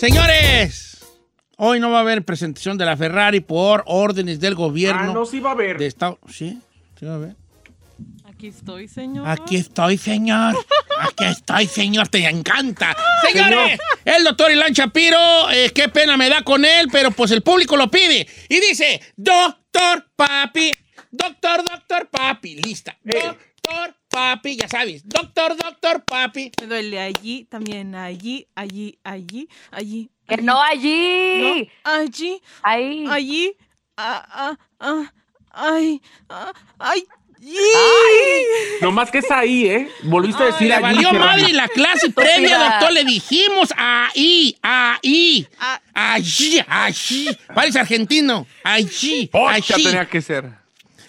Señores, hoy no va a haber presentación de la Ferrari por órdenes del gobierno. Ah, no, sí va a haber. De Estado. Sí, sí va a haber. Aquí estoy, señor. Aquí estoy, señor. Aquí estoy, señor. Te encanta. Señores, el doctor Ilan Chapiro, eh, qué pena me da con él, pero pues el público lo pide. Y dice, doctor papi, doctor, doctor papi, lista. Doctor papi, ya sabes. Doctor, doctor papi. Me duele allí, también allí, allí, allí, allí. Que allí. no allí. No, allí, Ahí. allí, ah, ah, ah, ay, ah, ay, No más que es ahí, ¿eh? Volviste a decir Le allí, valió madre la clase previa, doctor. Le dijimos ahí, ahí. Ah. Allí, allí. Parece argentino. Allí, Pocha allí. tenía que ser.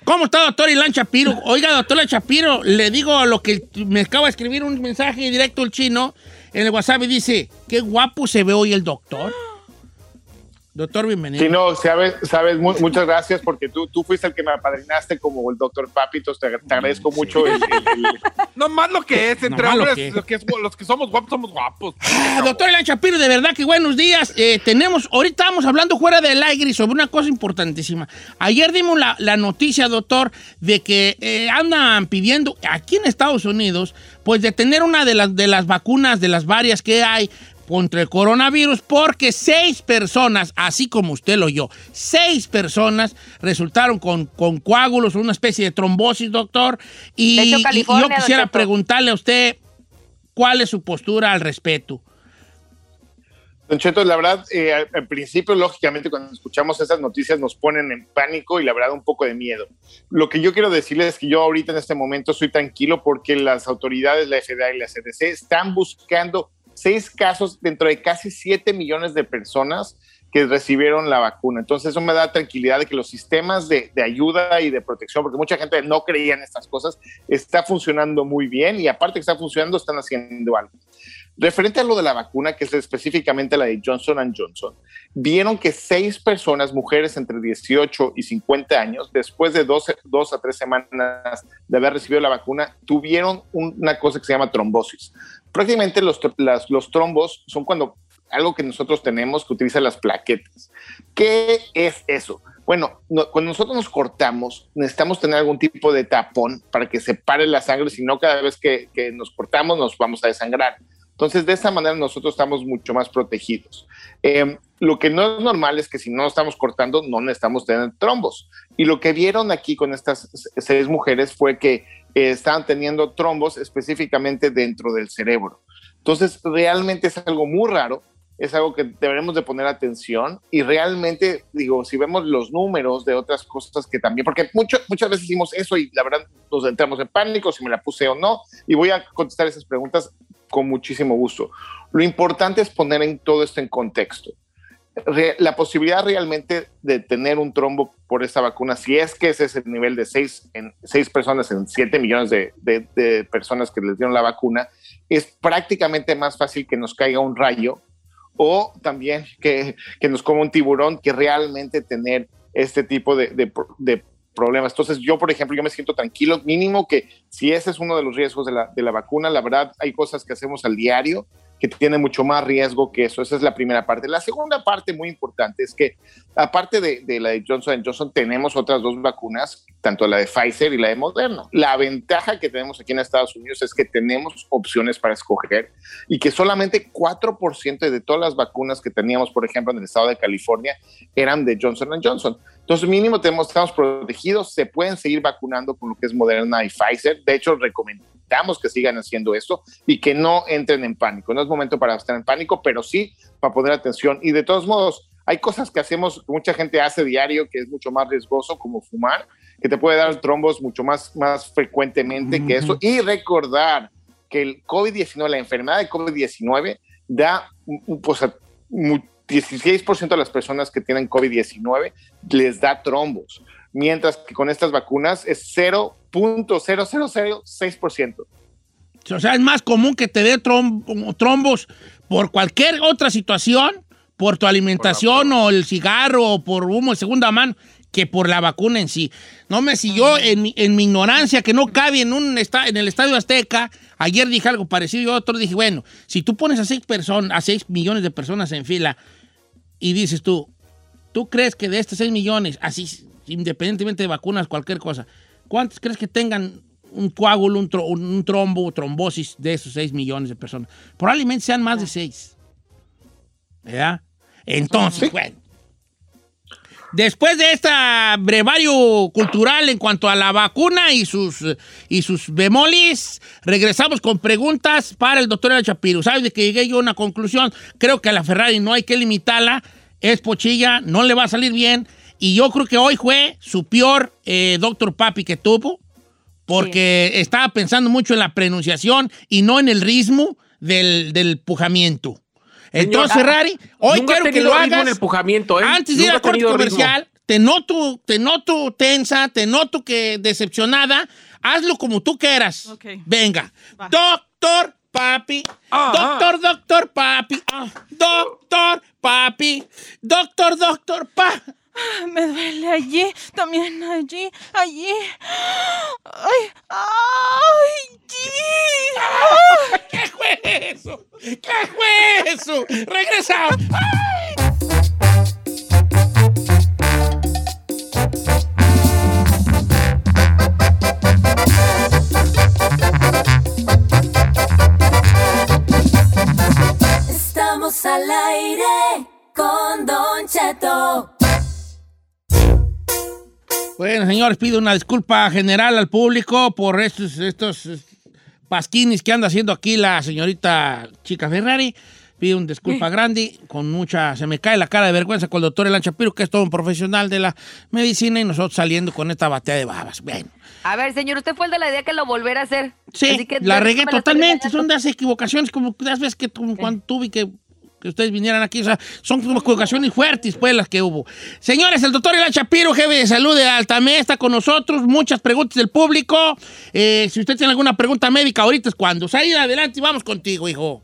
¿Cómo está, doctor Ilan Chapiro? Oiga, doctor Chapiro, le digo lo que me acaba de escribir un mensaje directo el chino en el WhatsApp y dice, qué guapo se ve hoy el doctor. Doctor, bienvenido. Sí, no, sabes, sabes mu- muchas gracias porque tú, tú fuiste el que me apadrinaste como el doctor Papitos. Te, te agradezco mucho. el- el- el- No más lo que es, entre No lo hombres, que es. lo que es- los que somos guapos, somos guapos. Ah, Doctor Chapiro, de verdad que buenos días. Eh, tenemos, ahorita estamos hablando fuera del aire sobre una cosa importantísima. Ayer dimos la, la noticia, doctor, de que eh, andan pidiendo aquí en Estados Unidos, pues de tener una de las, de las vacunas, de las varias que hay contra el coronavirus, porque seis personas, así como usted lo oyó, seis personas resultaron con, con coágulos, una especie de trombosis, doctor. Y, De hecho, y- yo quisiera preguntarle a usted cuál es su postura al respecto. Don Cheto, la verdad, eh, al, al principio, lógicamente, cuando escuchamos esas noticias nos ponen en pánico y la verdad un poco de miedo. Lo que yo quiero decirles es que yo ahorita en este momento estoy tranquilo porque las autoridades, la FDA y la CDC, están buscando seis casos dentro de casi 7 millones de personas que recibieron la vacuna. Entonces eso me da tranquilidad de que los sistemas de, ayuda y de protección, porque mucha gente no creía en estas cosas, está funcionando muy bien y aparte que está funcionando, están haciendo algo. Referente a lo de la vacuna, que es específicamente la de Johnson Johnson, vieron que seis personas, mujeres entre 18 y 50 años, después de dos, a tres semanas de haber recibido la vacuna, tuvieron un- una cosa que se llama trombosis. Prácticamente los, trombos son cuando algo que nosotros tenemos que utiliza las plaquetas. ¿Qué es eso? Bueno, no- cuando nosotros nos cortamos, necesitamos tener algún tipo de tapón para que se pare la sangre, si no cada vez que, nos cortamos nos vamos a desangrar. Entonces, de esa manera nosotros estamos mucho más protegidos. Eh, lo que no es normal es que si no estamos cortando, no necesitamos tener trombos. Y lo que vieron aquí con estas seis mujeres fue que eh, estaban teniendo trombos específicamente dentro del cerebro. Entonces, realmente es algo muy raro, es algo que deberemos de poner atención y realmente, digo, si vemos los números de otras cosas que también, porque mucho, muchas veces hicimos eso y la verdad nos entramos en pánico, si me la puse o no, y voy a contestar esas preguntas con muchísimo gusto. Lo importante es poner en todo esto en contexto. La posibilidad realmente de tener un trombo por esta vacuna, si es que ese es el nivel de seis, en, seis personas en 7 millones de, de- de personas que les dieron la vacuna, es prácticamente más fácil que nos caiga un rayo o también que, que nos coma un tiburón que realmente tener este tipo de, de pro- de problemas. Entonces yo, por ejemplo, yo me siento tranquilo, mínimo que si ese es uno de los riesgos de la, la vacuna, la verdad hay cosas que hacemos al diario que tienen mucho más riesgo que eso. Esa es la primera parte. La segunda parte muy importante es que aparte de, de la de Johnson Johnson, tenemos otras dos vacunas, tanto la de Pfizer y la de Moderna. La ventaja que tenemos aquí en Estados Unidos es que tenemos opciones para escoger y que solamente 4% de todas las vacunas que teníamos, por ejemplo, en el estado de California, eran de Johnson Johnson. Entonces, mínimo tenemos, estamos protegidos, se pueden seguir vacunando con lo que es Moderna y Pfizer. De hecho, recomendamos que sigan haciendo esto y que no entren en pánico. No es momento para estar en pánico, pero sí para poner atención. Y de todos modos, hay cosas que hacemos, que mucha gente hace diario, que es mucho más riesgoso, como fumar, que te puede dar trombos mucho más, más frecuentemente que eso. Y recordar que el COVID-19, la enfermedad de COVID-19, da, un- pues, a mu- 16% de las personas que tienen COVID-19 les da trombos, mientras que con estas vacunas es 0.0006%. O sea, es más común que te dé trom- trombos por cualquier otra situación, por tu alimentación o el cigarro o por humo de segunda mano, que por la vacuna en sí. No me si yo en, mi- en mi ignorancia que no cabe en un en el Estadio Azteca, ayer dije algo parecido y otro dije, bueno, si tú pones a seis personas, a seis millones de personas en fila y dices tú, ¿tú crees que de estos 6 millones, así independientemente de vacunas, cualquier cosa, cuántos crees que tengan un coágulo, un, tro- un trombo, trombosis de esos 6 millones de personas? Probablemente sean más de 6. ¿Verdad? Entonces, bueno. Después de este brevario cultural en cuanto a la vacuna y sus, y sus bemolis, regresamos con preguntas para el doctor El Chapiro. ¿Sabes de que llegué yo a una conclusión? Creo que a la Ferrari no hay que limitarla, es pochilla, no le va a salir bien. Y yo creo que hoy fue su peor eh, doctor Papi que tuvo, porque estaba pensando mucho en la pronunciación y no en el ritmo del, del pujamiento. Entonces, Señor, Ferrari, hoy quiero que lo hagas. en el pujamiento, ¿eh? Antes de ir Nunca a ha corte ritmo. comercial, te noto, te noto tensa, te noto que decepcionada. Hazlo como tú quieras. Venga. Va. Doctor Papi. Ah, doctor, doctor Papi. Ah, doctor Papi. Doctor, doctor Pa. Me duele allí, también allí, allí. Ay, ay, allí. ¿Qué fue eso? ¿Qué fue eso? Regresa. Estamos al aire con Don Cheto. Bueno, señores, pido una disculpa general al público por estos, estos eh, pasquinis que anda haciendo aquí la señorita Chica Ferrari. Pido una disculpa grande, con mucha... Se me cae la cara de vergüenza con el doctor Elan Shapiro, que es todo un profesional de la medicina, y nosotros saliendo con esta batea de babas. Bueno, A ver, señor, usted fue el de la idea que lo volviera a hacer. sí, Así que la regué totalmente. Son de esas equivocaciones como las veces que cuando tuve que, que ustedes vinieran aquí. O sea, son como equivocaciones fuertes, pues, las que hubo. Señores, el doctor Elan Shapiro, jefe de salud de Altamé, está con nosotros. Muchas preguntas del público. Eh, si usted tiene alguna pregunta médica, ahorita es cuando. Salida adelante y vamos contigo, hijo.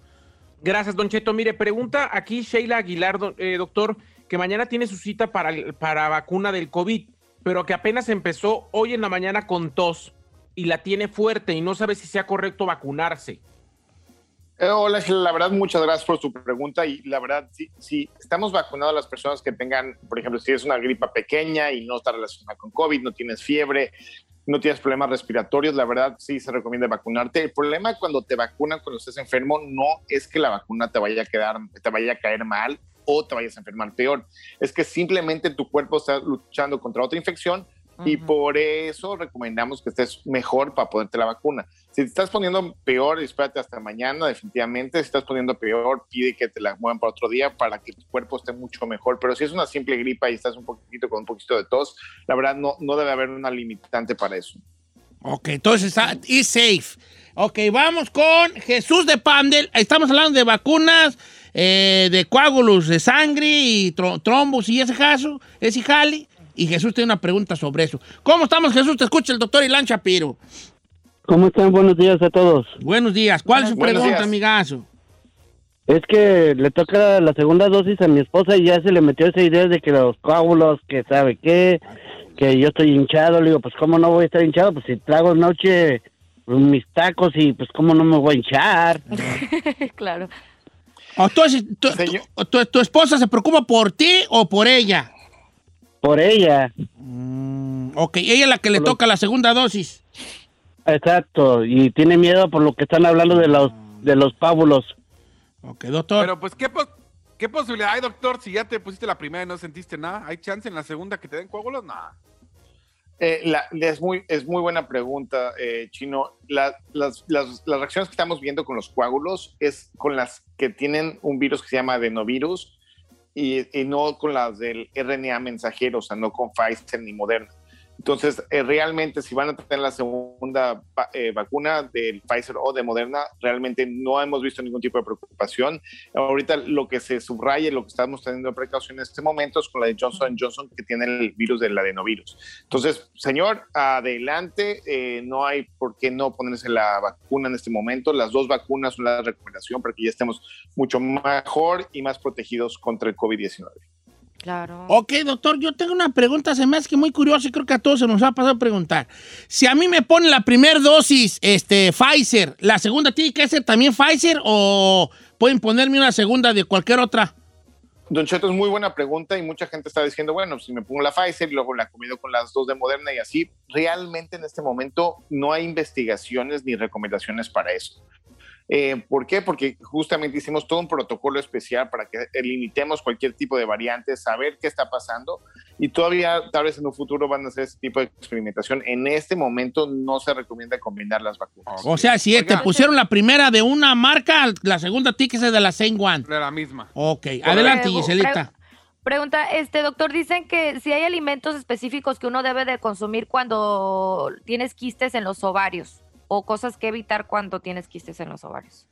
Gracias, Don Cheto. Mire, pregunta aquí Sheila Aguilar, eh, doctor, que mañana tiene su cita para, para vacuna del COVID, pero que apenas empezó hoy en la mañana con tos y la tiene fuerte y no sabe si sea correcto vacunarse. Eh, hola, la verdad, muchas gracias por su pregunta y la verdad, sí, sí, estamos vacunando a las personas que tengan, por ejemplo, si es una gripa pequeña y no está relacionada con COVID, no tienes fiebre, no tienes problemas respiratorios, la verdad sí se recomienda vacunarte. El problema cuando te vacunan, cuando estés enfermo, no es que la vacuna te vaya a quedar, te vaya a caer mal o te vayas a enfermar peor. Es que simplemente tu cuerpo está luchando contra otra infección y por eso recomendamos que estés mejor para ponerte la vacuna. Si te estás poniendo peor, espérate hasta mañana, definitivamente. Si estás poniendo peor, pide que te la muevan para otro día para que tu cuerpo esté mucho mejor. Pero si es una simple gripa y estás un poquito con un poquito de tos, la verdad no, no debe haber una limitante para eso. Ok, entonces está is safe. Ok, vamos con Jesús de Pandel. Estamos hablando de vacunas, eh, de coágulos de sangre y tro- trombos y ese caso, ese jali. Y Jesús tiene una pregunta sobre eso. ¿Cómo estamos, Jesús? Te escucha el doctor Ilan Shapiro. ¿Cómo están? Buenos días a todos. Buenos días. ¿Cuál es su Buenos pregunta, días. amigazo? Es que le toca la segunda dosis a mi esposa y ya se le metió esa idea de que los coágulos, que sabe qué, que yo estoy hinchado. Le digo, pues cómo no voy a estar hinchado, pues si trago noche pues, mis tacos y pues cómo no me voy a hinchar. claro. Entonces, tu, Señor. tu- tu- tu esposa se preocupa por ti o por ella? Por ella, Ok, ella es la que le lo- toca la segunda dosis. exacto, y tiene miedo por lo que están hablando de los de los pábulos. Ok, doctor. Pero pues, ¿qué, pos- ¿qué posibilidad hay, doctor? Si ya te pusiste la primera y no sentiste nada, ¿hay chance en la segunda que te den coágulos? Nada. Eh, la- es, muy, es muy buena pregunta, eh, Chino. La- las, las- las reacciones que estamos viendo con los coágulos es con las que tienen un virus que se llama adenovirus y, no con las del RNA mensajero, o sea, no con Pfizer ni Moderna. Entonces, eh, realmente, si van a tener la segunda eh, vacuna del Pfizer o de Moderna, realmente no hemos visto ningún tipo de preocupación. Ahorita lo que se subraya, lo que estamos teniendo precaución en este momento es con la de Johnson Johnson, que tiene el virus del adenovirus. Entonces, señor, adelante, eh, no hay por qué no ponerse la vacuna en este momento. Las dos vacunas son la recomendación para que ya estemos mucho mejor y más protegidos contra el COVID-19. Claro. Ok, doctor, yo tengo una pregunta, se me hace que muy curiosa y creo que a todos se nos ha pasado a preguntar. Si a mí me ponen la primera dosis, este, Pfizer, ¿la segunda tiene que ser también Pfizer o pueden ponerme una segunda de cualquier otra? Don Cheto, es muy buena pregunta y mucha gente está diciendo, bueno, si me pongo la Pfizer y luego la comido con las dos de Moderna y así, realmente en este momento no hay investigaciones ni recomendaciones para eso. Eh, ¿Por qué? Porque justamente hicimos todo un protocolo especial para que limitemos cualquier tipo de variante, saber qué está pasando y todavía tal vez en un futuro van a hacer ese tipo de experimentación. En este momento no se recomienda combinar las vacunas. O sea, si te pusieron la primera de una marca, la segunda tiene que ser de la same one. De la misma. Ok, adelante, Giselita. Pregunta, este doctor, dicen que si hay alimentos específicos que uno debe de consumir cuando tienes quistes en los ovarios o cosas que evitar cuando tienes quistes en los ovarios.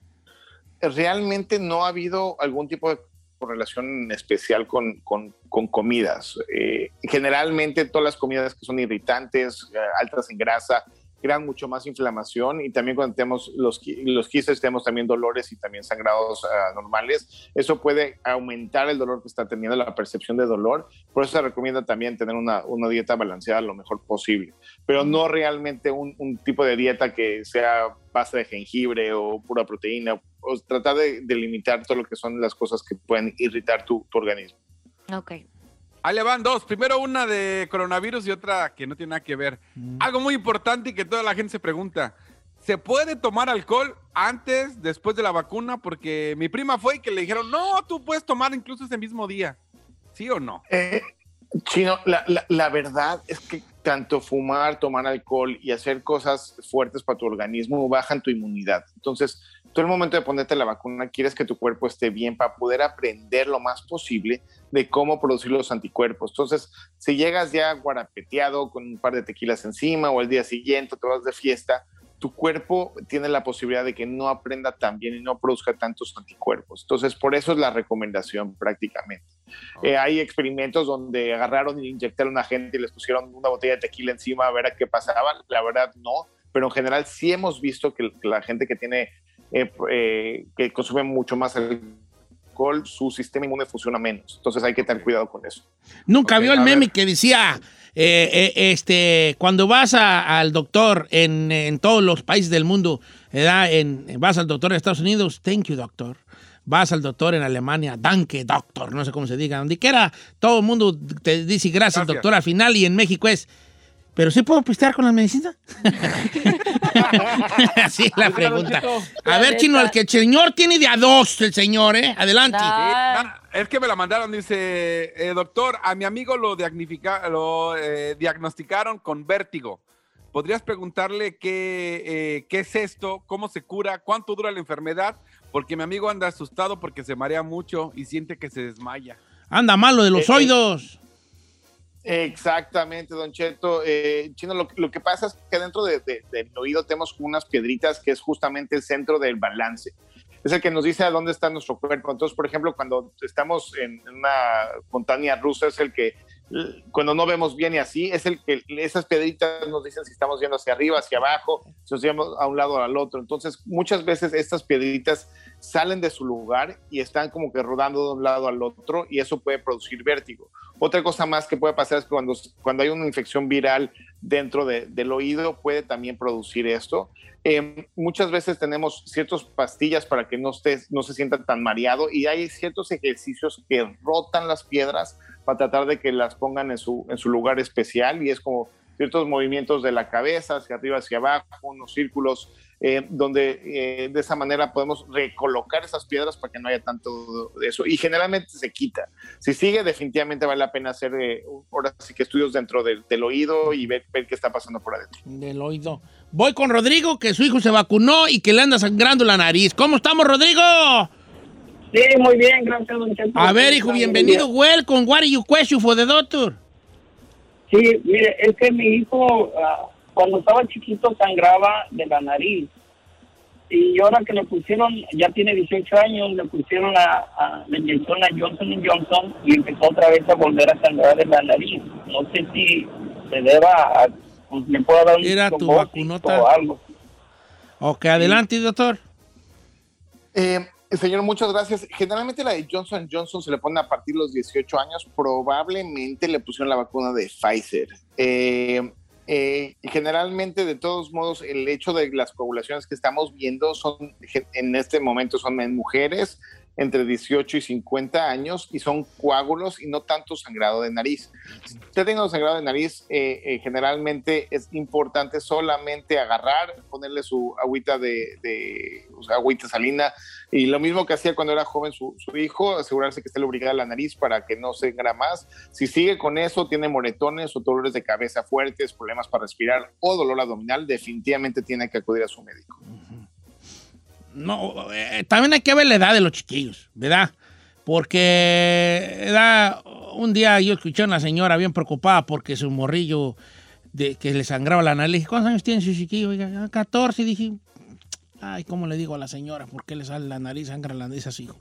realmente no ha habido algún tipo de correlación especial con, con- comidas. Eh, generalmente todas las comidas que son irritantes, eh, altas en grasa, crean mucho más inflamación y también cuando tenemos los, los quistes tenemos también dolores y también sangrados ah, normales. Eso puede aumentar el dolor que está teniendo, la percepción de dolor. Por eso se recomienda también tener una, una dieta balanceada lo mejor posible, pero no realmente un, un tipo de dieta que sea base de jengibre o pura proteína. O tratar de, de limitar todo lo que son las cosas que pueden irritar tu, tu organismo. Ok. Ahí le van dos. Primero una de coronavirus y otra que no tiene nada que ver. Algo muy importante y que toda la gente se pregunta. ¿Se puede tomar alcohol antes, después de la vacuna? Porque mi prima fue y que le dijeron, no, tú puedes tomar incluso ese mismo día. ¿Sí o no? Eh, Chino, la, la- la verdad es que tanto fumar, tomar alcohol y hacer cosas fuertes para tu organismo bajan tu inmunidad. Entonces, tú el momento de ponerte la vacuna quieres que tu cuerpo esté bien para poder aprender lo más posible de cómo producir los anticuerpos. Entonces, si llegas ya guarapeteado con un par de tequilas encima o el día siguiente te vas de fiesta, tu cuerpo tiene la posibilidad de que no aprenda tan bien y no produzca tantos anticuerpos. Entonces, por eso es la recomendación prácticamente. Eh, hay experimentos donde agarraron y inyectaron a gente y les pusieron una botella de tequila encima a ver a qué pasaba. La verdad, no. Pero en general sí hemos visto que, la gente que tiene, eh, eh, que consume mucho más alcohol, su sistema inmune funciona menos. Entonces hay que tener cuidado con eso. Nunca Ok, vio el meme ver. que decía, eh, eh, este, cuando vas a- al doctor en, en todos los países del mundo. En, vas al doctor en Estados Unidos, thank you, doctor. Vas al doctor en Alemania, danke, doctor, no sé cómo se diga. Donde quiera, todo el mundo te dice gracias, Gracias. doctor, al final. Y en México es, ¿pero sí puedo pistear con la medicina? Así es la pregunta. A ver, Chino, el que el señor tiene de a dos, el señor, ¿eh? Adelante. Ah. Es que me la mandaron, dice, eh, doctor, a mi amigo lo, eh, diagnosticaron con vértigo. ¿Podrías preguntarle qué, eh, qué es esto, cómo se cura, cuánto dura la enfermedad? Porque mi amigo anda asustado porque se marea mucho y siente que se desmaya. Anda malo de los oídos. Exactamente, Don Cheto. Eh, Chino, lo, lo que pasa es que dentro de- de- del oído tenemos unas piedritas que es justamente el centro del balance. Es el que nos dice a dónde está nuestro cuerpo. Entonces, por ejemplo, cuando estamos en una montaña rusa, es el que, cuando no vemos bien y así, es el que esas piedritas nos dicen si estamos yendo hacia arriba, hacia abajo, si nos llevamos a un lado o al otro. Entonces, muchas veces estas piedritas salen de su lugar y están como que rodando de un lado al otro y eso puede producir vértigo. Otra cosa más que puede pasar es que cuando, cuando hay una infección viral dentro de- del oído puede también producir esto. Eh, muchas veces tenemos ciertas pastillas para que no, estés, no se sienta tan mareado y hay ciertos ejercicios que rotan las piedras para tratar de que las pongan en su, en su lugar especial y es como ciertos movimientos de la cabeza hacia arriba, hacia abajo, unos círculos eh, donde eh, de esa manera podemos recolocar esas piedras para que no haya tanto de eso. Y generalmente se quita. Si sigue, definitivamente vale la pena hacer eh, ahora sí que estudios dentro del, del oído y ver, ver qué está pasando por adentro. Del oído. Voy con Rodrigo, que su hijo se vacunó y que le anda sangrando la nariz. ¿Cómo estamos, Rodrigo? Sí, muy bien, gracias, don Cheto. A ver, hijo, bienvenido. Welcome. What are you question for the doctor? Sí, mire, es que mi hijo, ah, cuando estaba chiquito, sangraba de la nariz. Y ahora que le pusieron, ya tiene 18 años, le pusieron la, a- le inyectaron la Johnson Johnson y empezó otra vez a volver a sangrar de la nariz. No sé si se deba a, pues, le puedo dar un Era tu vacunota. o algo. Ok, adelante, doctor. Eh, Señor, muchas gracias. Generalmente la de Johnson Johnson se le pone a partir de los 18 años. Probablemente le pusieron la vacuna de Pfizer. Eh, eh, generalmente, de todos modos, el hecho de las coagulaciones que estamos viendo son en este momento son mujeres entre 18 y 50 años y son coágulos y no tanto sangrado de nariz. Si usted tiene un sangrado de nariz, eh, eh, generalmente es importante solamente agarrar, ponerle su agüita de, de o sea, agüita salina y lo mismo que hacía cuando era joven su, hijo, asegurarse que esté lubricada la nariz para que no sangra más. Si sigue con eso, tiene moretones o dolores de cabeza fuertes, problemas para respirar o dolor abdominal, definitivamente tiene que acudir a su médico. No, eh, también hay que ver la edad de los chiquillos, ¿verdad? Porque un día yo escuché a una señora bien preocupada porque su morrillo que le sangraba la nariz. ¿cuántos años tiene su chiquillo? Oiga, 14. Y dije, ay, ¿cómo le digo a la señora? ¿Por qué le sale la nariz, sangra la nariz a su hijo?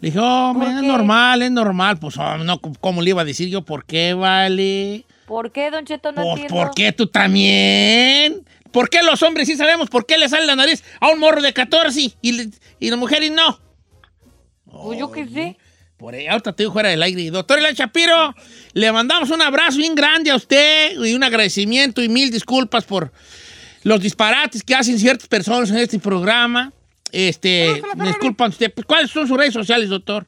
Le dije, ¿Por es normal, es normal. Pues, oh, no, ¿cómo le iba a decir yo? ¿Por qué, vale? ¿Por qué, Don Cheto? No Pues. ¿por qué tú también? ¿Por qué los hombres sí sabemos por qué le sale la nariz a un morro de 14 y, le- y las mujeres no? Pues yo qué sé. Por ahí, ahorita te digo fuera del aire. Doctor Elan Shapiro, le mandamos un abrazo bien grande a usted y un agradecimiento y mil disculpas por los disparates que hacen ciertas personas en este programa. Este, disculpan usted. Pues, ¿Cuáles son sus redes sociales, doctor?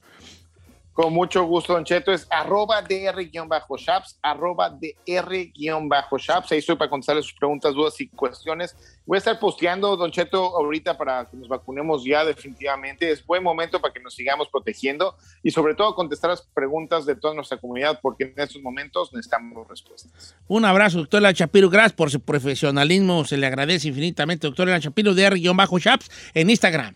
Con mucho gusto, Don Cheto, es arroba dr-shaps, arroba dr-shaps. Ahí estoy para contestarle sus preguntas, dudas y cuestiones. Voy a estar posteando, Don Cheto, ahorita para que nos vacunemos ya definitivamente. Es buen momento para que nos sigamos protegiendo y sobre todo contestar las preguntas de toda nuestra comunidad porque en estos momentos necesitamos respuestas. Un abrazo, doctor Elan Shapiro. Gracias por su profesionalismo. Se le agradece infinitamente, doctor Elan Shapiro, de R-Shaps en Instagram.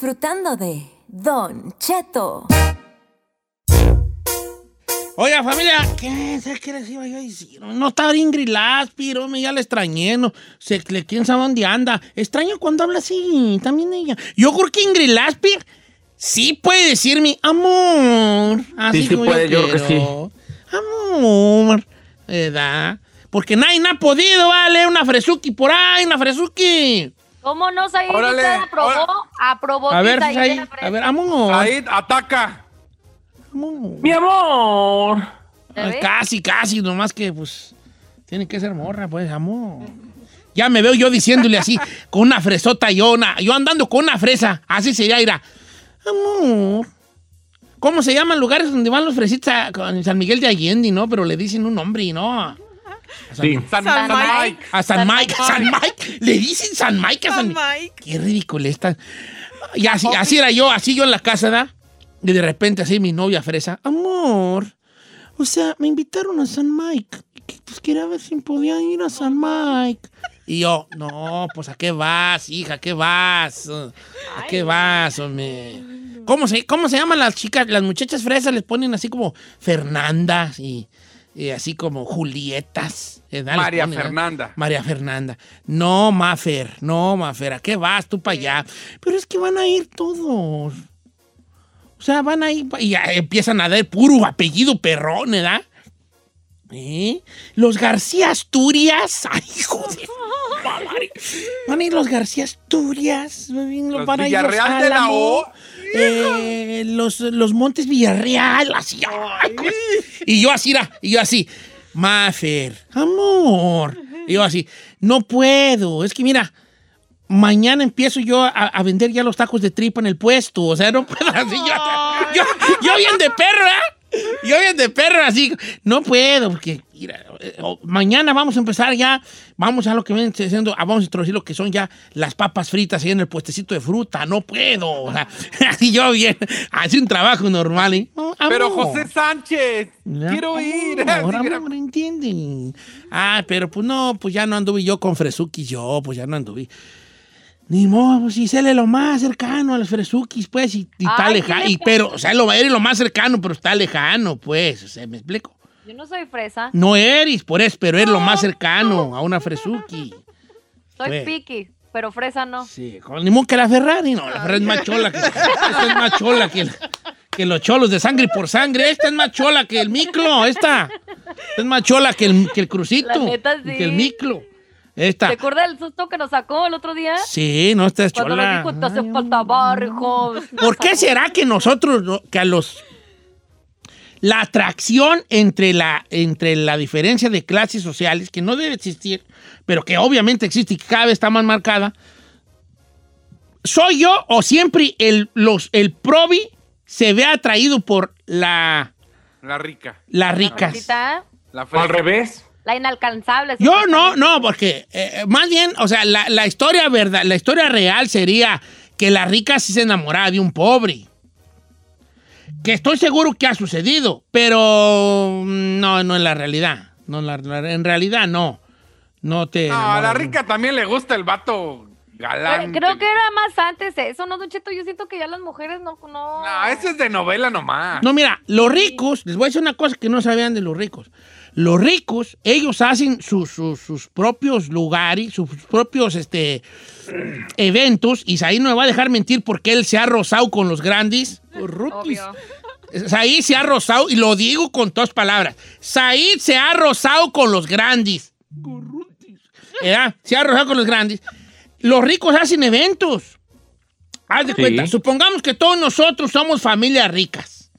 Disfrutando de Don Cheto. Oiga, familia, ¿qué, ¿sabes qué les iba yo a decir? No está Ingrid Laspir, hombre, ya la extrañé, no sé, le- quién sabe dónde anda. Extraño cuando habla así, también ella. Yo creo que Ingrid Laspir sí puede decir mi amor. Así Sí, sí como puede, yo creo que quiero. Amor, ¿verdad? Porque nadie ha podido, vale, una fresuki por ahí, una fresuki. ¿Cómo no, Said? Órale, ¿Usted aprobó? Aprobó. A ver, Said a ver, amor. Ahí, ataca. amor. Mi amor. ¿Te Ah, ves? Casi, casi, nomás que pues tiene que ser morra, pues, amor. Ya me veo yo diciéndole así, con una fresota yo, una- yo andando con una fresa, así sería, irá. Amor. ¿Cómo se llaman lugares donde van los fresitas? con San Miguel de Allende, ¿no? Pero le dicen un nombre, ¿no? A San, Sí. San, San San Mike. Mike. a San San Mike, San Mike. Le dicen San Mike a San San Mike. Qué ridículo está. Y así, así era yo, así yo en la casa, ¿da? Y de repente así mi novia fresa, amor, o sea, me invitaron a San Mike. que- Pues quería ver si podía ir a San Mike. Y yo, no, pues ¿a qué vas, hija? ¿A qué vas? ¿A qué vas, hombre? ¿Cómo se, ¿Cómo se llaman las chicas? Las muchachas fresas les ponen así como Fernandas y, y así como Julietas. Les María. Fernanda. María Fernanda. No, Mafer, no, Mafer, ¿a qué vas tú para allá? Pero es que van a ir todos. O sea, van a ir y ya empiezan a dar puro apellido perrón, ¿verdad? ¿Eh? Los García Asturias. Ay, hijo de madre. Van a ir los García Asturias. Los van a ir los Villarreal de la O. eh, los, los Montes Villarreal. Así. ay, y yo así, era, y yo así. Mafer, amor. Y yo así, no puedo. Es que mira, mañana empiezo yo a, a vender ya los tacos de tripa en el puesto. O sea, no puedo así. Yo, yo, yo bien de perro, ¿eh? Yo bien de perro, así. No puedo, porque mira, eh, oh, mañana vamos a empezar ya. Vamos a lo que viene siendo, ah, vamos a introducir lo que son ya las papas fritas ahí en el puestecito de fruta. No puedo. O sea, así yo bien. Así un trabajo normal, ¿eh? No, Pero. José Sánchez, quiero ir. Así, mira. amor, entienden. Ah, pero pues no, pues ya no anduve yo con Fresuki, yo, pues ya no anduve. Ni modo, pues si sale lo más cercano a los Fresukis, pues, y, y está lejano. ¿qué le Y, pero, o sea, lo, eres lo más cercano, pero está lejano, pues, o sea, ¿me explico? Yo no soy fresa. No eres, por eso, pero eres lo más cercano a una Fresuki. Soy Fue. piqui, pero fresa no. Sí, con limón que la Ferrari, no, la Ferrari es más chola que, esta es más chola que, que los cholos de sangre por sangre, esta es más chola que el miclo, esta, Esta es más chola que el, que el crucito, La neta, sí. que el miclo, esta, ¿Te acuerdas del susto que nos sacó el otro día? sí, no, esta es Cuando nos chola. dijo, te hace falta barrio. ¿Por qué será que nosotros, no- que a los... La atracción entre la, entre la diferencia de clases sociales, que no debe existir, pero que obviamente existe y que cada vez está más marcada, ¿soy yo o siempre el, los, el probi se ve atraído por la, La rica. las ricas? La O al revés. La inalcanzable. Yo no, no, porque eh, más bien, o sea, la, la historia verdad, la historia real sería que la rica sí se enamoraba de un pobre. Que estoy seguro que ha sucedido, pero mm, no, no en la realidad. No, en la- la- en realidad no. No te. No, a la rica también le gusta el vato galán. Creo que era más antes eso, ¿no, Don Cheto? Yo siento que ya las mujeres no... No, No, eso es de novela nomás. No, mira, los ricos, les voy a decir una cosa que no sabían de los ricos. Los ricos, ellos hacen sus, sus- sus propios lugares, sus propios este, eventos, y Saí no me va a dejar mentir porque él se ha rozado con los grandes. Obvio. Said se ha rozado, y lo digo con todas palabras. Said se ha rozado con los grandes. ¿Verdad? Se ha rozado con los grandes. Los ricos hacen eventos. Haz de Sí. cuenta, supongamos que todos nosotros somos familias ricas.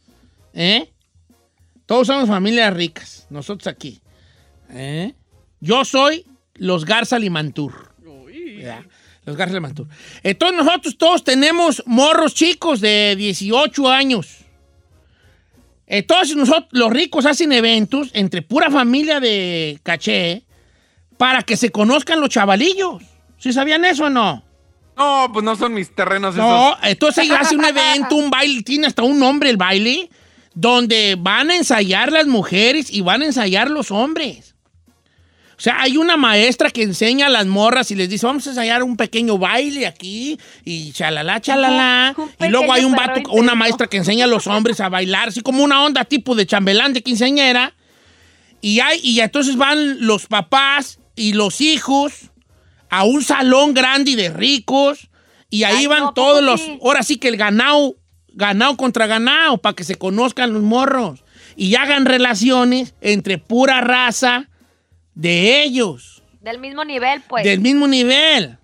¿Eh? Todos somos familias ricas, nosotros aquí. ¿Eh? Yo soy los Garza Limantur. ¿verdad? Los Garza Limantur. Entonces nosotros todos tenemos morros chicos de 18 años. Entonces nosotros, los ricos hacen eventos entre pura familia de caché para que se conozcan los chavalillos. ¿Sí sabían eso o no? No, pues no son mis terrenos No, esos. entonces ellos hacen un evento, un baile, tiene hasta un nombre el baile, donde van a ensayar las mujeres y van a ensayar los hombres. O sea, hay una maestra que enseña a las morras y les dice, vamos a ensayar un pequeño baile aquí y chalala, chalala. Y luego hay un vato, una maestra que enseña a los hombres a bailar, así como una onda tipo de chambelán de quinceañera. Y, hay, y entonces van los papás y los hijos a un salón grande y de ricos. Y ahí Ay, van no, ¿a poco todos los. Ahora sí que el ganado, ganado contra ganado, para que se conozcan los morros. Y hagan relaciones entre pura raza de ellos, Del mismo nivel, pues. del mismo nivel.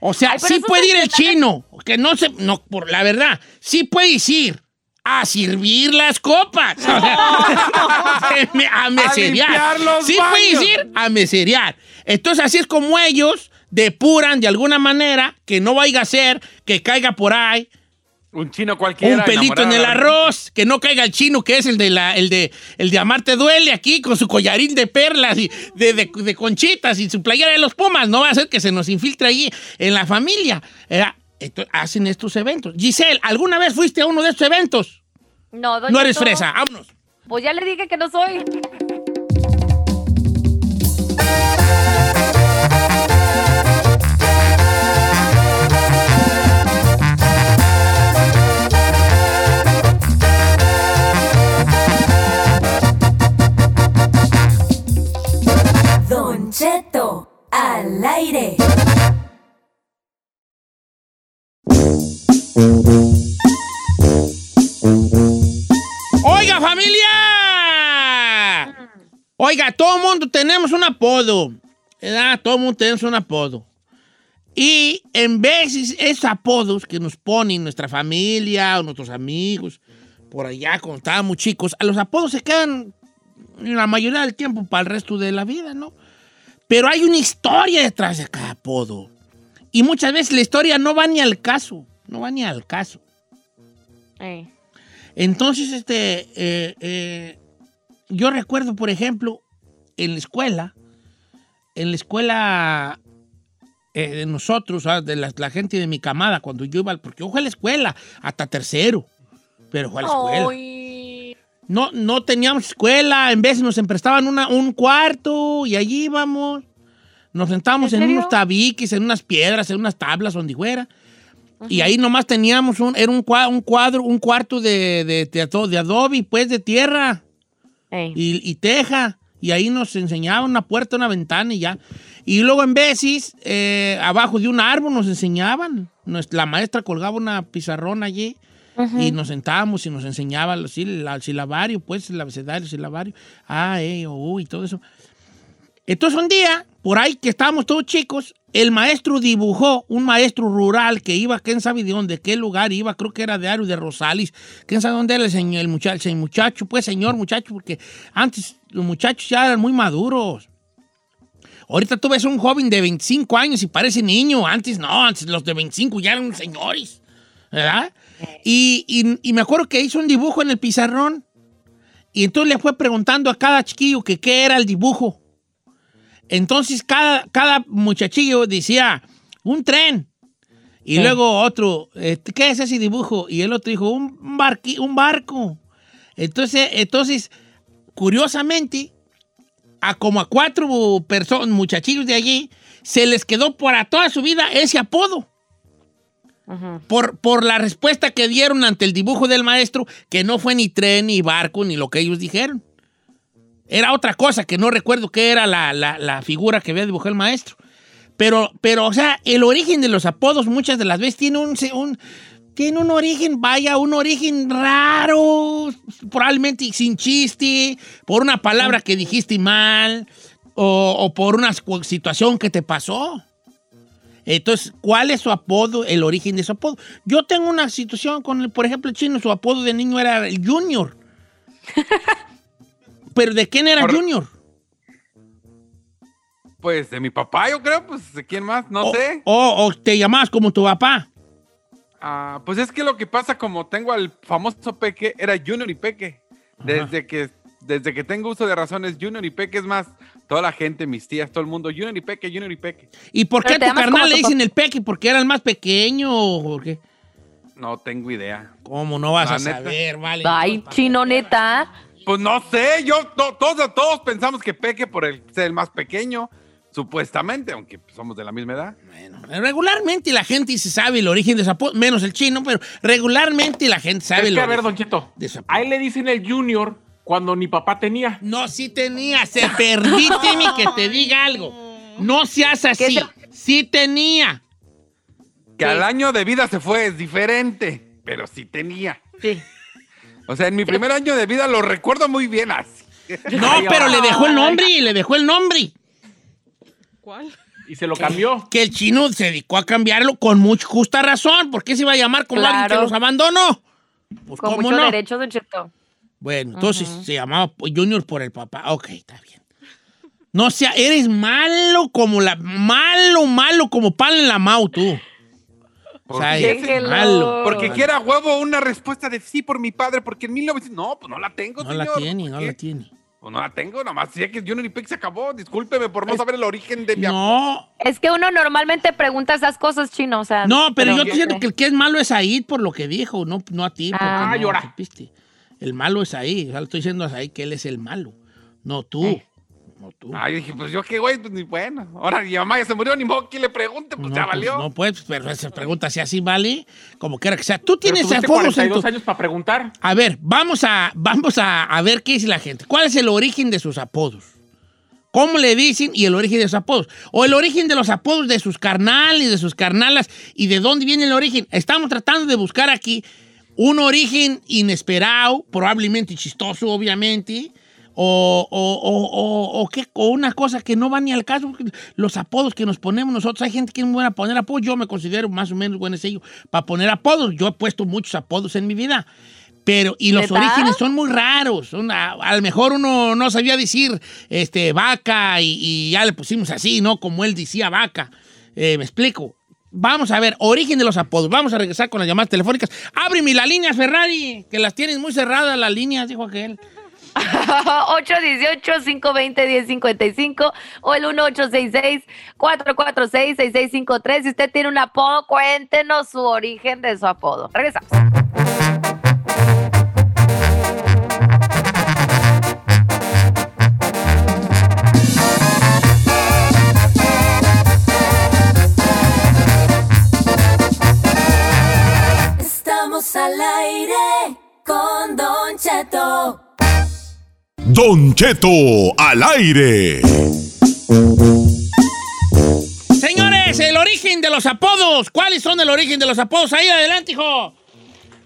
O sea, Ay, sí puede ir el chino, que no se. No, por la verdad, sí puede ir a servir las copas. O sea, a los sí puede ir a meserear. Entonces, así es como ellos depuran de alguna manera que no vaya a ser que caiga por ahí Un chino cualquiera. un pelito en el arroz, que no caiga el chino, que es el de la, el de, el de Amarte Duele aquí, con su collarín de perlas y de, de- de conchitas y su playera de los Pumas. No va a ser que se nos infiltre allí en la familia. Era- hacen estos eventos. Giselle, ¿alguna vez fuiste a uno de estos eventos? No, Don No eres fresa, vámonos. Pues ya le dije que no soy. Al aire. ¡Oiga, familia! Oiga, todo el mundo tenemos un apodo. ¿Verdad? Todo el mundo tenemos un apodo. Y en veces esos apodos que nos ponen nuestra familia o nuestros amigos por allá cuando estábamos chicos, a los apodos se quedan la mayoría del tiempo para el resto de la vida, ¿no? Pero hay una historia detrás de cada apodo. Y muchas veces la historia no va ni al caso. No va ni al caso. Eh. Entonces, este, eh, eh, yo recuerdo, por ejemplo, en la escuela, en la escuela de nosotros, ah, de la, la gente de mi camada, cuando yo iba, al- porque yo fui a la escuela hasta tercero, pero fue a la escuela. Ay. No, no teníamos escuela, en vez nos emprestaban una, un cuarto y allí íbamos. Nos sentábamos ¿En unos tabiques, en unas piedras, en unas tablas, donde fuera. Y ahí nomás teníamos un, era un cuadro, un, cuadro, un cuarto de, de, de de adobe, pues, de tierra Ey. y, y teja. Y ahí nos enseñaban una puerta, una ventana y ya. Y luego en veces, eh, abajo de un árbol nos enseñaban. La maestra colgaba una pizarrón allí y nos sentábamos y nos enseñaba el, el silabario, pues el abecedario, el silabario, A, E, O, U y todo eso. Entonces un día, por ahí que estábamos todos chicos, el maestro dibujó, un maestro rural que iba, quién sabe de dónde, qué lugar iba, creo que era de Ario de Rosales, quién sabe dónde era el, señor, el, muchacho, el muchacho, pues señor muchacho, porque antes los muchachos ya eran muy maduros. Ahorita tú ves un joven de 25 años y parece niño, antes no, antes los de 25 ya eran señores, ¿verdad? Y, y- y me acuerdo que hizo un dibujo en el pizarrón y entonces le fue preguntando a cada chiquillo que qué era el dibujo. Entonces cada, cada muchachillo decía, un tren. Y luego otro, este, ¿qué es ese dibujo? Y el otro dijo, un, un barqui- un barco. Entonces, entonces, curiosamente, a como a cuatro personas, muchachillos de allí, se les quedó para toda su vida ese apodo. Por, por la respuesta que dieron ante el dibujo del maestro, que no fue ni tren, ni barco, ni lo que ellos dijeron. Era otra cosa que no recuerdo qué era la, la- la figura que había dibujado el maestro. Pero, pero, o sea, el origen de los apodos muchas de las veces tiene un, tiene un origen, vaya, un origen raro, probablemente sin chiste, por una palabra que dijiste mal o, o por una situación que te pasó. Entonces, ¿cuál es su apodo, el origen de su apodo? Yo tengo una situación con, el, por ejemplo, el chino, su apodo de niño era el Junior. ¿Pero de quién era Por- Junior? Pues de mi papá, yo creo, pues de quién más, no o, sé. O, o te llamabas como tu papá. Ah, pues es que lo que pasa, como tengo al famoso Peque, era Junior y Peque. Desde que, desde que tengo uso de razones, Junior y Peque es más, toda la gente, mis tías, todo el mundo, Junior y Peque, Junior y Peque. ¿Y por qué a tu carnal le dicen el peque? ¿Porque era el más pequeño o por qué? No tengo idea. ¿Cómo no vas La a neta. saber, vale? Ay, chino, neta. Pues no sé, yo, to- todos, todos pensamos que Peque por el, ser el más pequeño, supuestamente, aunque somos de la misma edad. Bueno, regularmente la gente se sabe el origen de su apodo, menos el chino, pero regularmente la gente sabe Es el que, a ver, origen Don Cheto, de su apodo. a él le dicen el Junior cuando ni papá tenía. No, sí tenía. Se permíteme que te diga algo. No seas así. se- Sí tenía. Que Sí. al año de vida se fue, es diferente, pero sí tenía. Sí. O sea, en mi primer año de vida lo recuerdo muy bien así. No, pero le dejó el nombre, le dejó el nombre. ¿Cuál? Y se lo cambió. Que el chino se dedicó a cambiarlo con mucha justa razón. ¿Por qué se iba a llamar como alguien que Claro. los abandonó? Pues, Con ¿cómo mucho no? derecho, Don Cheto. Bueno, entonces se llamaba Junior por el papá. Ok, está bien. No sea, eres malo como la. Malo, malo como pan en la mau, tú. O sea, Déjelo. malo. Porque quiera huevo una respuesta de sí por mi padre, porque en 1900... No, pues no la tengo, No la tiene, ¿Por no la tiene. Pues no la tengo, nomás sé que Junior y Peck se acabó. Discúlpeme por no saber el origen de mi. No, Es que uno normalmente pregunta esas cosas, chino, o sea. no, pero, yo yo siento que el que es malo es Aid por lo que dijo, no, no a ti. Ah. no llora. supiste. El malo es ahí. O sea, le estoy diciendo a que él es el malo. No tú. Eh. No tú. Ay, dije, pues yo qué güey, pues ni bueno. Ahora mi mamá ya se murió, ni modo que le pregunte, pues No, ya pues, valió. no puedes, pero esa pregunta si así vale, como quiera que sea. Tú Pero tienes en 42 tu... años para preguntar. A ver, vamos a, vamos a, a ver qué dice la gente. ¿Cuál es el origen de sus apodos? ¿Cómo le dicen y el origen de sus apodos? O el origen de los apodos de sus carnales, de sus carnalas y de dónde viene el origen. Estamos tratando de buscar aquí un origen inesperado, probablemente chistoso, obviamente, o, o, o- o- o qué- o una cosa que no va ni al caso. Los apodos que nos ponemos nosotros, hay gente que es muy buena poner apodos. Yo me considero más o menos buen sello para poner apodos. Yo he puesto muchos apodos en mi vida. Pero, y los orígenes son muy raros. Son a, a lo mejor uno no sabía decir este, vaca y, y ya le pusimos así, ¿no? Como él decía vaca. Eh, ¿Me explico? Vamos a ver, origen de los apodos. Vamos a regresar con las llamadas telefónicas. Ábreme las líneas, Ferrari, que las tienes muy cerradas las líneas, dijo aquel. 818-520-1055 o el 1866-446-6653. Si usted tiene un apodo, cuéntenos su origen de su apodo. Regresamos. Estamos al aire con Don Cheto. Don Cheto al aire. origen de los apodos. ¿Cuáles son el origen de los apodos? Ahí adelante, hijo.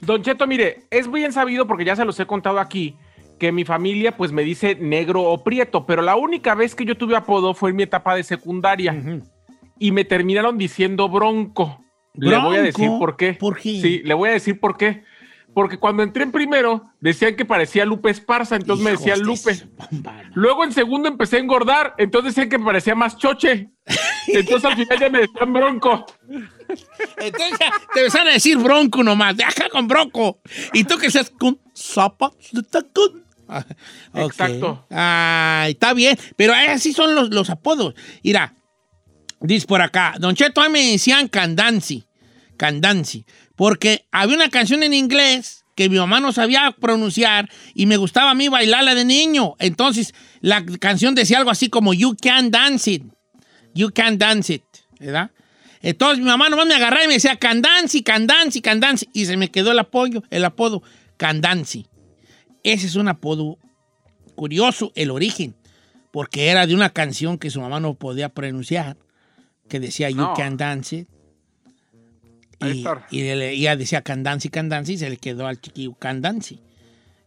Don Cheto, mire, es bien sabido porque ya se los he contado aquí que mi familia pues me dice negro o prieto, pero la única vez que yo tuve apodo fue en mi etapa de secundaria y me terminaron diciendo bronco. Le voy a decir por qué. ¿Por qué? Sí, le voy a decir por qué. Porque cuando entré en primero decían que parecía Lupe Esparza, entonces me decían de Lupe. Luego en segundo empecé a engordar, entonces decían que me parecía más choche. Entonces al final ya me decían bronco. Entonces ya te empezaron a decir bronco nomás. Deja con bronco. Y tú que seas con zapatos de tacón. Ah. Exacto. Ay, está bien. Pero así son los, los apodos. Mira, dice por acá. Don Cheto, a mí me decían Candanci. Candanci. Porque había una canción en inglés que mi mamá no sabía pronunciar y me gustaba a mí bailarla de niño. Entonces, la canción decía algo así como You Can Dance It. You Can Dance It. ¿Verdad? Entonces mi mamá nomás me agarraba y me decía Candanci, Candanci, Candanci. Y se me quedó el apoyo, el apodo Candanci. Ese es un apodo curioso, el origen. Porque era de una canción que su mamá no podía pronunciar, que decía You No. Can Dance It. Y, y ella decía Candanci, Candanci, y se le quedó al chiquillo Candanci.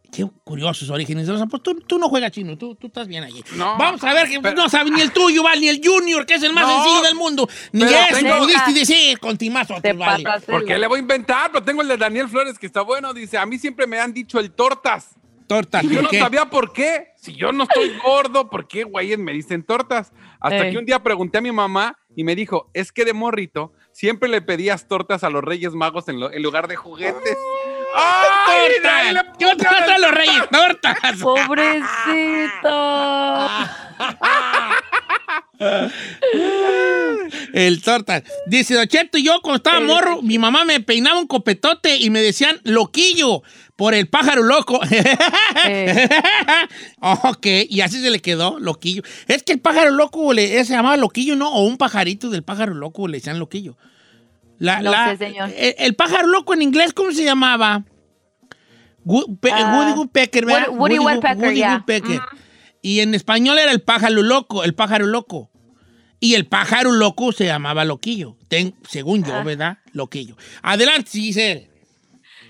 Qué curiosos orígenes de los apodos. Tú, tú no juegas chino, tú, tú estás bien allí. No, Vamos a ver que pero- no sabe ni el tuyo, ¿vale? Ni el Junior, que es el más No, sencillo del mundo. Ni eso tengo- pudiste decir con timazo. Te vale. pasas de ¿Por qué la- le voy a inventar? Pero tengo el de Daniel Flores que está bueno. Dice, a mí siempre me han dicho el tortas. Tortas, Y yo ¿por no qué? sabía por qué. Si yo no estoy gordo, ¿por qué, güeyes, me dicen tortas? Hasta Ey. que un día pregunté a mi mamá y me dijo, es que de morrito siempre le pedías tortas a los Reyes Magos en, lo- en lugar de juguetes. ¡Ay, ¡Tortas! ¿Qué el- los reyes? ¡Tortas! Pobrecito. El tortas. Dice, Don Cheto, yo cuando estaba morro, mi mamá me peinaba un copetote y me decían loquillo por el pájaro loco. Eh. ok, y así se le quedó, loquillo. Es que el pájaro loco le, se llamaba loquillo, ¿no? O un pajarito del pájaro loco le decían loquillo. La- No la- sé, señor. El, el pájaro loco en inglés, ¿cómo se llamaba? Pe- Ah, Woody Woodpecker, ¿verdad? Woody- Woody Woodpecker, Woody. Woodpecker. Y en español era el pájaro loco, el pájaro loco. Y el pájaro loco se llamaba Loquillo. Ten- según yo, Ah. ¿verdad? Loquillo. Adelante, Giselle.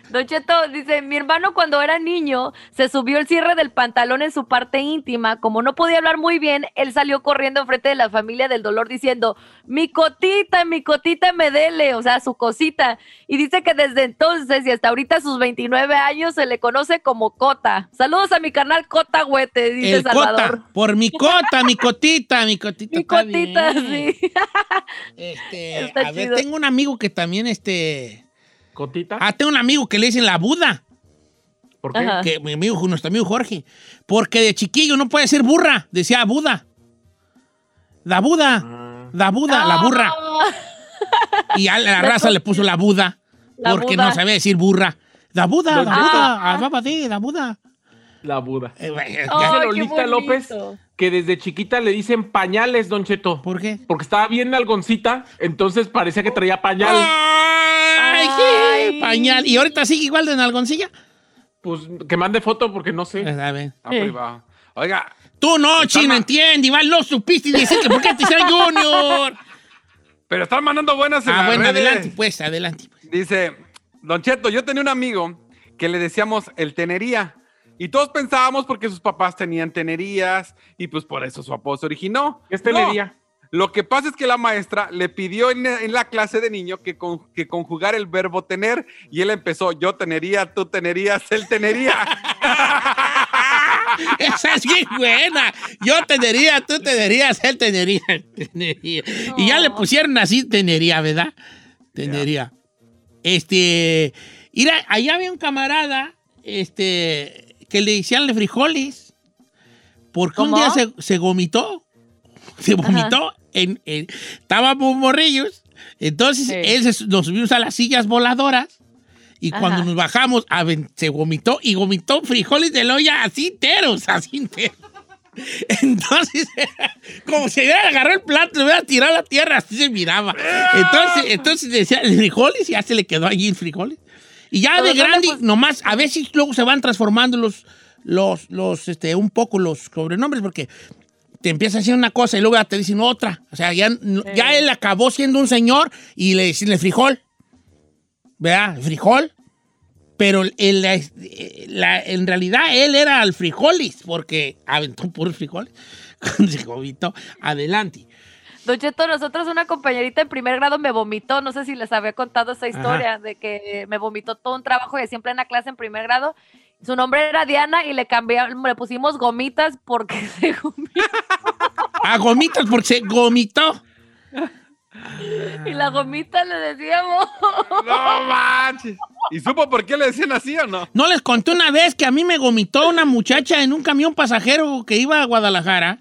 Don Cheto dice, mi hermano cuando era niño se subió el cierre del pantalón en su parte íntima. Como no podía hablar muy bien, él salió corriendo enfrente de la familia del dolor diciendo, mi cotita, mi cotita me dele, o sea, su cosita. Y dice que desde entonces y hasta ahorita sus 29 años se le conoce como Cota. Saludos a mi canal Cota Huete, dice el Salvador. cota. Por mi cota, mi cotita, mi cotita. Mi cotita, bien. sí. Este, Está a ver, tengo un amigo que también, este... ¿Cotita? Ah, tengo un amigo que le dicen la Buda. ¿Por qué? Ajá. Que mi amigo, nuestro amigo Jorge. Porque de chiquillo no puede ser burra. Decía Buda. La Buda. Ah. La Buda, la burra. Y a la raza le puso la Buda. La porque Buda. no sabía decir burra. La Buda, la Ah. Buda. Ah, la Buda. La Buda. Eh, Lolita López que desde chiquita le dicen pañales, Don Cheto. ¿Por qué? Porque estaba bien nalgoncita, entonces parecía que traía pañal. Ay. qué pañal. ¿Y ahorita sigue igual de nalgoncilla? Pues que mande foto porque no sé. A ver. Ah, pues. Oiga, Tú no, Está chino, entiende. Iván, no supiste decir que por qué te hicieron Junior. pero están mandando buenas en Ah, bueno, redes. adelante, pues, adelante. pues. Dice, Don Cheto, yo tenía un amigo que le decíamos el tenería. Y todos pensábamos porque sus papás tenían tenerías y pues por eso su apodo se originó. ¿Qué es tenería? Lo que pasa es que la maestra le pidió en, en la clase de niño que, con- que conjugar el verbo tener y él empezó, yo tenería, tú tenerías, él tenería. Esa es bien buena. Yo tendría, tú tendrías, él tendría. tendría. Y ya le pusieron así, tendría, ¿verdad? Tendría. Este. Mira, allá había un camarada, este, que le decían frijoles. Porque un día se, se vomitó. Se vomitó. En, en- estábamos morrillos. Entonces Sí. él se, nos subimos a las sillas voladoras. Y Ajá. cuando nos bajamos, se vomitó y vomitó frijoles de olla así enteros, así enteros. Entonces, como si hubiera agarrado el plato, le hubiera tirado a la tierra, así se miraba. Entonces, entonces decía frijoles y ya se le quedó allí el frijoles. Y ya Pero de grande, nomás, a veces luego se van transformando los, los, los, este, un poco los sobrenombres, porque te empieza a decir una cosa y luego te dicen otra. O sea, ya, ya él acabó siendo un señor y le dicen frijol. ¿Verdad? Frijol. Pero el- la- la- en realidad él era el frijolis, porque aventó puros frijoles. Vomitó. Adelante. Don Cheto, nosotros una compañerita en primer grado me vomitó, no sé si les había contado esa historia, de que me vomitó todo un trabajo de siempre en la clase en primer grado. Su nombre era Diana y le cambiamos, le pusimos gomitas porque se vomitó. A gomitas porque se gomitó. Y la gomita le decíamos. No manches. ¿Y supo por qué le decían así o no? ¿No les conté una vez que a mí me gomitó una muchacha en un camión pasajero que iba a Guadalajara?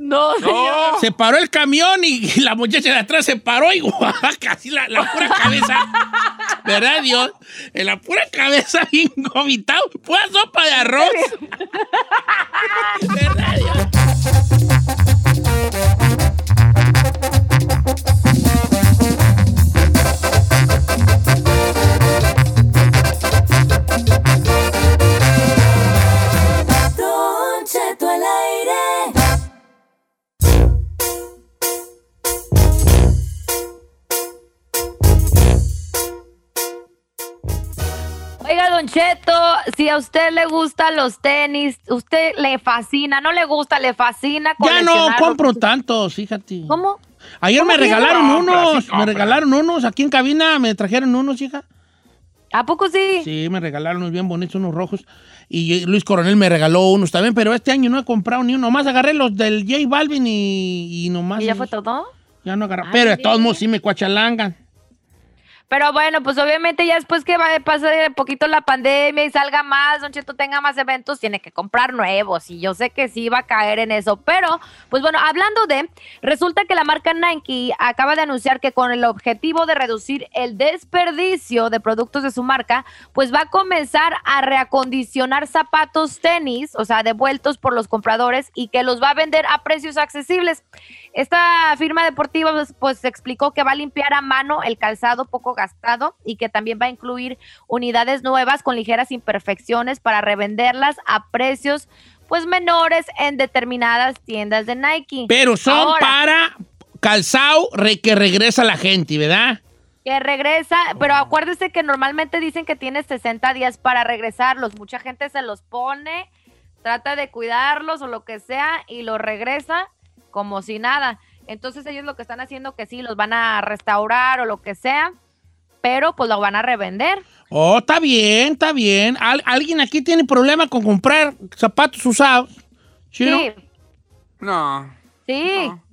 No, señor. Se paró el camión y la muchacha de atrás se paró y casi la, la pura cabeza. ¿Verdad, Dios? En la pura cabeza bien gomitado. Pura sopa de arroz. ¿Verdad, Dios? Cheto, si a usted le gustan los tenis, usted le fascina, no le gusta, le fascina Ya no compro tantos, fíjate. ¿Cómo? Ayer me ¿Cómo que regalaron no? Unos. sí me regalaron unos. Aquí en cabina me trajeron unos, hija. ¿A poco sí? Sí, me regalaron unos bien bonitos, unos rojos. Y Luis Coronel me regaló unos también, pero este año no he comprado ni uno. Nomás agarré los del J Balvin y, y nomás. ¿Y ya esos. fue todo? Ya no agarré. Ah, pero de sí. todos modos sí me cuachalangan. Pero bueno, pues obviamente ya después que pasar un poquito la pandemia y salga más, Don Cheto tenga más eventos, tiene que comprar nuevos. Y yo sé que sí va a caer en eso. Pero, pues bueno, hablando de, resulta que la marca Nike acaba de anunciar que con el objetivo de reducir el desperdicio de productos de su marca, pues va a comenzar a reacondicionar zapatos tenis, o sea, devueltos por los compradores y que los va a vender a precios accesibles. Esta firma deportiva pues, pues explicó que va a limpiar a mano el calzado poco gastado y que también va a incluir unidades nuevas con ligeras imperfecciones para revenderlas a precios pues menores en determinadas tiendas de Nike. Pero son Ahora, para calzado re- que regresa la gente, ¿verdad? que regresa, pero acuérdese que normalmente dicen que tiene 60 días para regresarlos. Mucha gente se los pone, trata de cuidarlos o lo que sea y los regresa como si nada. Entonces ellos lo que están haciendo que sí, los van a restaurar o lo que sea, pero pues lo van a revender. Oh, está bien, está bien. ¿Al- ¿Alguien aquí tiene problema con comprar zapatos usados? ¿Sí? no? Sí, No. sí. No.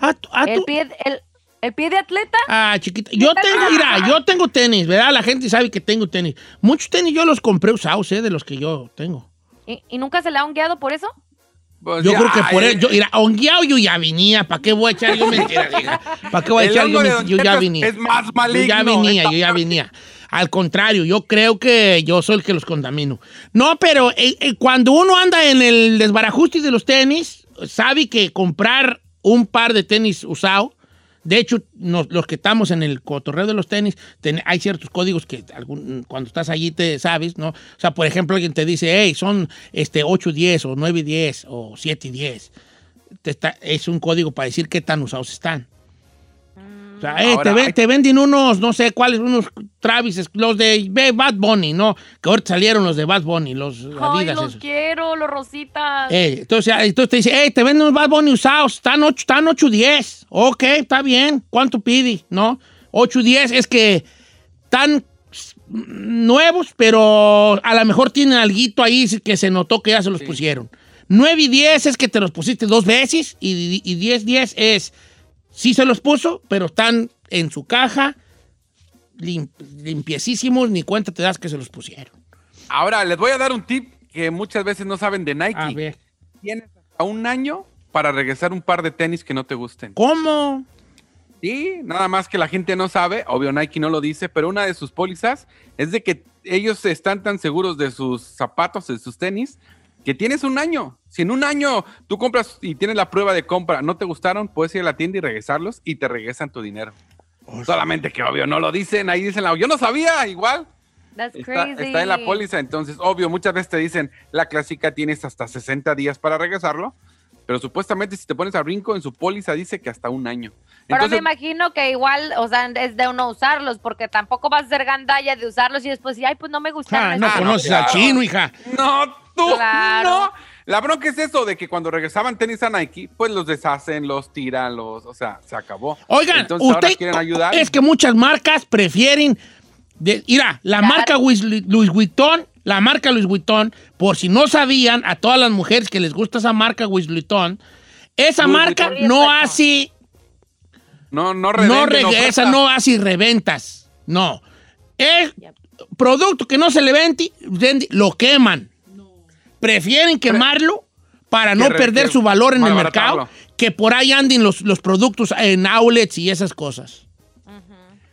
Ah, tú- ah, El tú- pie, el, el pie de atleta. Ah, chiquita. Yo tengo, mira, yo tengo tenis, ¿verdad? La gente sabe que tengo tenis. Muchos tenis yo los compré usados, ¿eh? De los que yo tengo. ¿Y, y nunca se le ha hongueado por eso? Pues Yo ya, creo que por eso, yo, mira, hongueado yo ya venía. ¿Para qué voy a echar yo mentira, hija? ¿Para qué voy a echar yo hongo de mentira? Don Yo ya venía. Es más Yo maligno. ya venía, yo ya venía. Al contrario, yo creo que yo soy el que los contamino. No, pero eh, eh, cuando uno anda en el desbarajuste de los tenis, sabe que comprar un par de tenis usado, de hecho, nos- los que estamos en el cotorreo de los tenis, ten- hay ciertos códigos que algún- cuando estás allí te sabes, ¿no? O sea, por ejemplo, alguien te dice, hey, son este, 8 10 o 9 10 o 7 10. Te está- es un código para decir qué tan usados están. O sea, eh, te, ven- hay- te venden unos, no sé cuáles, unos Travis, los de Bad Bunny, ¿no? Que ahorita salieron los de Bad Bunny, los Ay, Adidas los esos. quiero, los rositas. Eh, entonces, ah, entonces te dice, hey, te venden unos Bad Bunny usados, están 8, están 8 10. Ok, está bien. ¿Cuánto pide? ¿No? 8 10 es que están nuevos, pero a lo mejor tienen alguito ahí que se notó que ya se los pusieron. 9 y 10 es que te los pusiste dos veces y, y 10 10 es sí se los puso, pero están en su caja lim- limpiecísimos, ni cuenta te das que se los pusieron. Ahora, les voy a dar un tip que muchas veces no saben de Nike. A ver. Tienes hasta un año para regresar un par de tenis que no te gusten. ¿Cómo? Sí, nada más que la gente no sabe, obvio Nike no lo dice, pero una de sus pólizas es de que ellos están tan seguros de sus zapatos, de sus tenis, que tienes un año. Si en un año tú compras y tienes la prueba de compra, no te gustaron, puedes ir a la tienda y regresarlos y te regresan tu dinero. Solamente que obvio no lo dicen, ahí dicen, la- yo no sabía, igual. That's Está, crazy. está en la póliza, entonces obvio, muchas veces te dicen, la clásica tienes hasta 60 días para regresarlo, pero supuestamente si te pones a brinco, en su póliza dice que hasta un año. Pero me Entonces, imagino que igual, o sea, es de uno usarlos, porque tampoco vas a ser gandalla de usarlos y después, ay, pues no me gustaron. Ah, no estos". conoces claro. al chino, hija. no, tú, Claro. no. La bronca es eso de que cuando regresaban tenis a Nike, pues los deshacen, los tiran, los, o sea, se acabó. Oigan, Entonces ahora usted quieren ayudar. es que muchas marcas prefieren de, mira, la Claro. marca Louis, Louis Vuitton, la marca Louis Vuitton, por si no sabían, a todas las mujeres que les gusta esa marca Louis Vuitton, esa Louis marca Vuitton. no hace No, no no revenden re- ofertas. esa no hace reventas. No. Es producto que no se le vende, vende, lo queman. Prefieren quemarlo para no perder su valor en el mercado que por ahí anden los, los productos en outlets y esas cosas.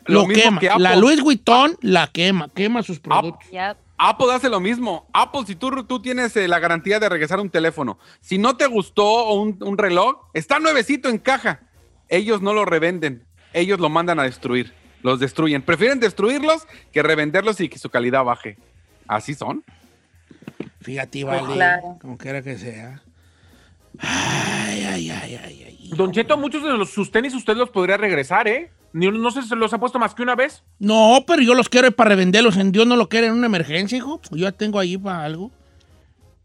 Lo, Lo mismo quema. que Apple. La Louis Vuitton la quema, quema sus productos. Apple hace lo mismo. Apple, si tú, tú tienes eh, la garantía de regresar un teléfono, si no te gustó un, un reloj, está nuevecito en caja. Ellos no lo revenden, ellos lo mandan a destruir, los destruyen. Prefieren destruirlos que revenderlos y que su calidad baje. Así son. Fíjate, vale. claro. Como quiera que sea. Ay, ay, ay, ay, ay. Don Cheto, muchos de los, sus tenis usted los podría regresar, ¿eh? Ni no sé si se los ha puesto más que una vez. No, pero yo los quiero para revenderlos. En Dios no lo quiere en una emergencia, hijo. Yo ya tengo ahí para algo.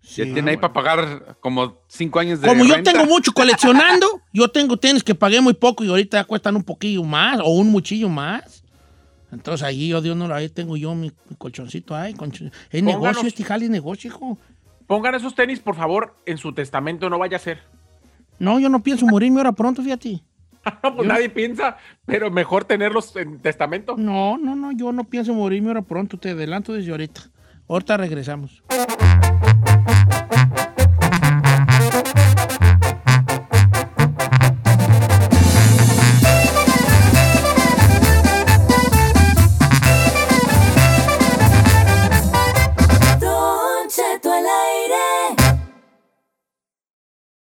Ya Sí, tiene ahí para pagar como cinco años de Como yo tengo mucho coleccionando, yo tengo tenis que pagué muy poco y ahorita ya cuestan un poquillo más o un muchillo más. Entonces ahí yo, Dios no lo ahí tengo yo mi, mi colchoncito ahí. colchon- Es Pónganos- negocio, este jale es negocio, hijo. Pongan esos tenis, por favor, en su testamento, no vaya a ser. No, yo no pienso morirme ahora pronto, fíjate. No, pues nadie piensa, pero mejor tenerlos en testamento. No, no, no, yo no pienso morirme ahora pronto, te adelanto desde ahorita. Ahorita regresamos.